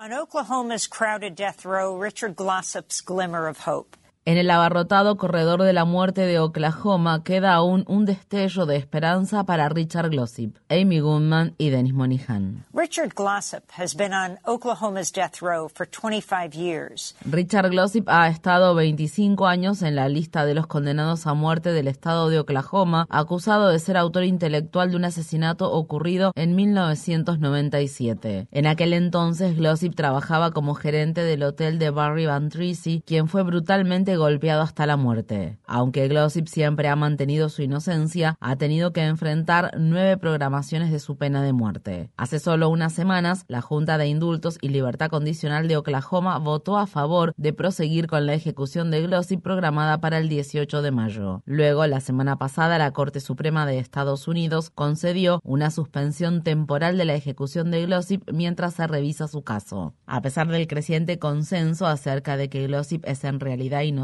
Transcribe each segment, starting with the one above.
On Oklahoma's crowded death row, Richard Glossop's glimmer of hope. En el abarrotado corredor de la muerte de Oklahoma queda aún un destello de esperanza para Richard Glossip, Amy Goodman y Dennis Monihan. Richard Glossip has been on Oklahoma's death row for 25 years. Richard Glossip ha estado 25 años en la lista de los condenados a muerte del estado de Oklahoma, acusado de ser autor intelectual de un asesinato ocurrido en 1997. En aquel entonces, Glossip trabajaba como gerente del hotel de Barry Van Tracy, quien fue brutalmente golpeado hasta la muerte. Aunque Glossip siempre ha mantenido su inocencia, ha tenido que enfrentar nueve programaciones de su pena de muerte. Hace solo unas semanas, la Junta de Indultos y Libertad Condicional de Oklahoma votó a favor de proseguir con la ejecución de Glossip programada para el 18 de mayo. Luego, la semana pasada, la Corte Suprema de Estados Unidos concedió una suspensión temporal de la ejecución de Glossip mientras se revisa su caso. A pesar del creciente consenso acerca de que Glossip es en realidad inocente,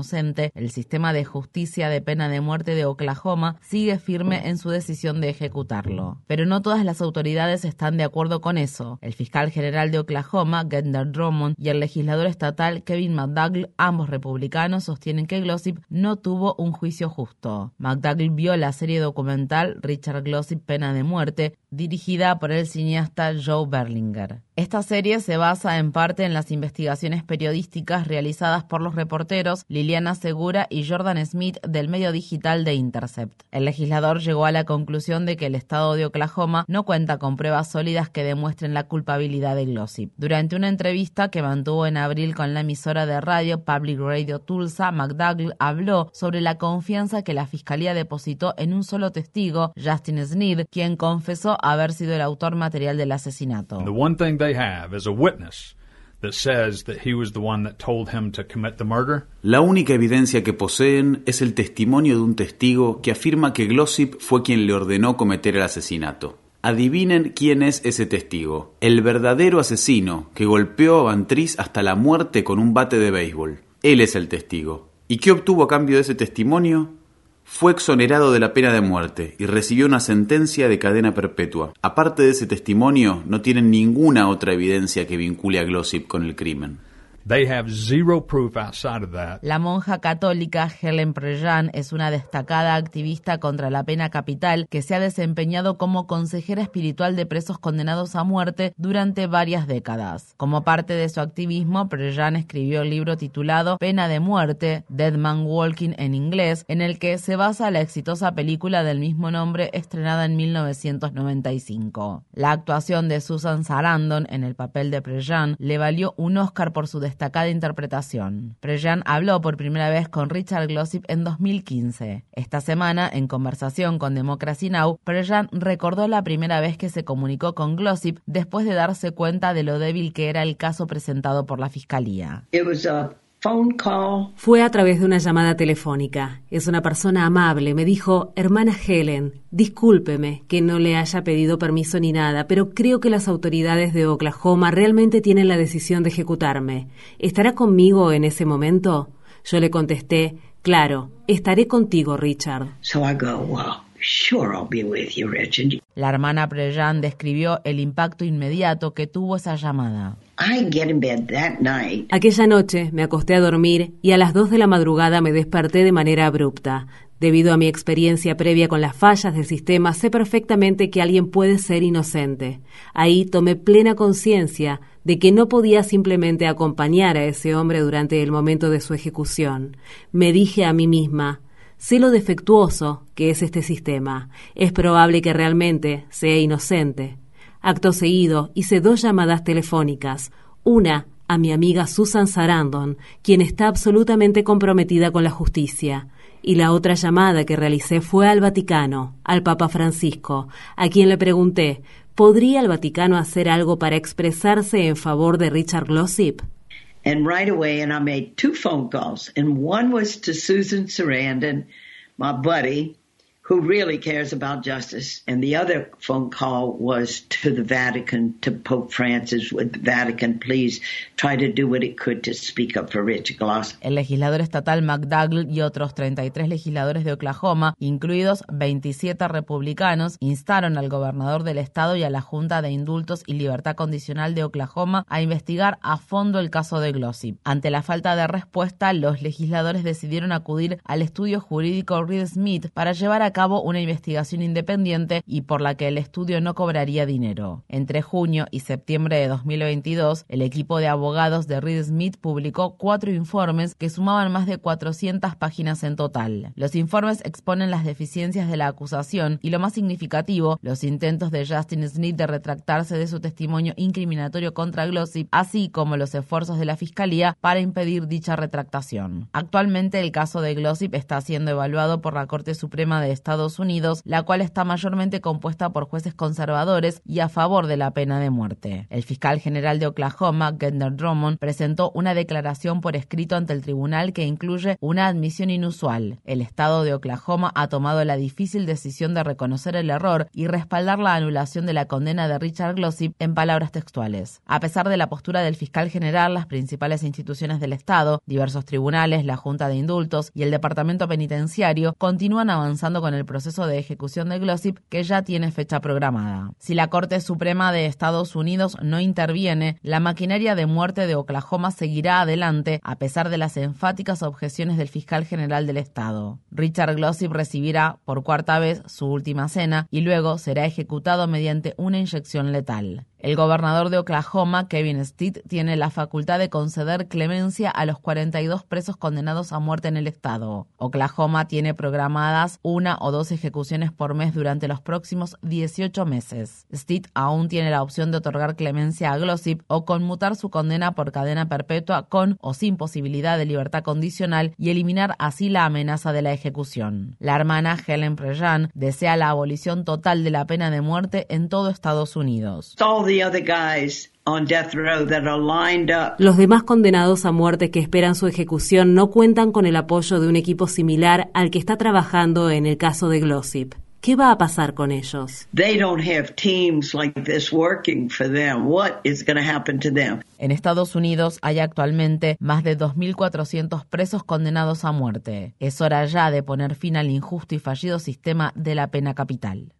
el sistema de justicia de pena de muerte de Oklahoma sigue firme en su decisión de ejecutarlo. Pero no todas las autoridades están de acuerdo con eso. El fiscal general de Oklahoma, Gendner Drummond, y el legislador estatal Kevin McDougall, ambos republicanos, sostienen que Glossip no tuvo un juicio justo. McDougall vio la serie documental Richard Glossip Pena de Muerte, dirigida por el cineasta Joe Berlinger. Esta serie se basa en parte en las investigaciones periodísticas realizadas por los reporteros Liliana Segura y Jordan Smith del medio digital de Intercept. El legislador llegó a la conclusión de que el estado de Oklahoma no cuenta con pruebas sólidas que demuestren la culpabilidad de Glossip. Durante una entrevista que mantuvo en abril con la emisora de radio Public Radio Tulsa, McDougall habló sobre la confianza que la fiscalía depositó en un solo testigo, Justin Sneed, quien confesó haber sido el autor material del asesinato. La única evidencia que poseen es el testimonio de un testigo que afirma que Glossip fue quien le ordenó cometer el asesinato. Adivinen quién es ese testigo. El verdadero asesino que golpeó a Bantriz hasta la muerte con un bate de béisbol. Él es el testigo. ¿Y qué obtuvo a cambio de ese testimonio? Fue exonerado de la pena de muerte y recibió una sentencia de cadena perpetua. Aparte de ese testimonio, no tienen ninguna otra evidencia que vincule a Glossip con el crimen. La monja católica Helen Prejean es una destacada activista contra la pena capital que se ha desempeñado como consejera espiritual de presos condenados a muerte durante varias décadas. Como parte de su activismo, Prejean escribió el libro titulado Pena de muerte, Dead Man Walking en inglés, en el que se basa la exitosa película del mismo nombre estrenada en 1995. La actuación de Susan Sarandon en el papel de Prejean le valió un Oscar por su destacada interpretación. Prejean habló por primera vez con Richard Glossip en 2015. Esta semana, en conversación con Democracy Now, Prejean recordó la primera vez que se comunicó con Glossip después de darse cuenta de lo débil que era el caso presentado por la fiscalía. Fue a través de una llamada telefónica. Es una persona amable. Me dijo, hermana Helen, discúlpeme que no le haya pedido permiso ni nada, pero creo que las autoridades de Oklahoma realmente tienen la decisión de ejecutarme. ¿Estará conmigo en ese momento? Yo le contesté, claro, estaré contigo, Richard. La hermana Prejan describió el impacto inmediato que tuvo esa llamada. Aquella noche me acosté a dormir y a las dos de la madrugada me desperté de manera abrupta. Debido a mi experiencia previa con las fallas del sistema, sé perfectamente que alguien puede ser inocente. Ahí tomé plena conciencia de que no podía simplemente acompañar a ese hombre durante el momento de su ejecución. Me dije a mí misma, Sé lo defectuoso que es este sistema. Es probable que realmente sea inocente. Acto seguido hice dos llamadas telefónicas. Una a mi amiga Susan Sarandon, quien está absolutamente comprometida con la justicia. Y la otra llamada que realicé fue al Vaticano, al Papa Francisco, a quien le pregunté, ¿podría el Vaticano hacer algo para expresarse en favor de Richard Glossip? And right away, and I made two phone calls, and one was to Susan Sarandon, my buddy, who really cares about justice. And the other phone call was to the Vatican, to Pope Francis, with the Vatican, please try to do what it could to speak up for Rich Gloss. El legislador estatal McDougall y otros 33 legisladores de Oklahoma, incluidos 27 republicanos, instaron al gobernador del estado y a la Junta de Indultos y Libertad Condicional de Oklahoma a investigar a fondo el caso de Glossip. Ante la falta de respuesta, los legisladores decidieron acudir al estudio jurídico Reed Smith para llevar a cabo una investigación independiente y por la que el estudio no cobraría dinero. Entre junio y septiembre de 2022, el equipo de abogados de Reed Smith publicó cuatro informes que sumaban más de 400 páginas en total. Los informes exponen las deficiencias de la acusación y lo más significativo, los intentos de Justin Smith de retractarse de su testimonio incriminatorio contra Glossip, así como los esfuerzos de la Fiscalía para impedir dicha retractación. Actualmente el caso de Glossip está siendo evaluado por la Corte Suprema de Estados Unidos, la cual está mayormente compuesta por jueces conservadores y a favor de la pena de muerte. El fiscal general de Oklahoma, Gendner Drummond, presentó una declaración por escrito ante el tribunal que incluye una admisión inusual. El estado de Oklahoma ha tomado la difícil decisión de reconocer el error y respaldar la anulación de la condena de Richard Glossip en palabras textuales. A pesar de la postura del fiscal general, las principales instituciones del Estado, diversos tribunales, la Junta de Indultos y el Departamento Penitenciario continúan avanzando con el proceso de ejecución de Glossip que ya tiene fecha programada. Si la Corte Suprema de Estados Unidos no interviene, la maquinaria de muerte de Oklahoma seguirá adelante a pesar de las enfáticas objeciones del fiscal general del Estado. Richard Glossip recibirá por cuarta vez su última cena y luego será ejecutado mediante una inyección letal. El gobernador de Oklahoma, Kevin Stitt, tiene la facultad de conceder clemencia a los 42 presos condenados a muerte en el estado. Oklahoma tiene programadas una o dos ejecuciones por mes durante los próximos 18 meses. Stitt aún tiene la opción de otorgar clemencia a Glossip o conmutar su condena por cadena perpetua con o sin posibilidad de libertad condicional y eliminar así la amenaza de la ejecución. La hermana Helen Prejean desea la abolición total de la pena de muerte en todo Estados Unidos. Los demás condenados a muerte que esperan su ejecución no cuentan con el apoyo de un equipo similar al que está trabajando en el caso de Glossip. ¿Qué va a pasar con ellos? En Estados Unidos hay actualmente más de 2.400 presos condenados a muerte. Es hora ya de poner fin al injusto y fallido sistema de la pena capital.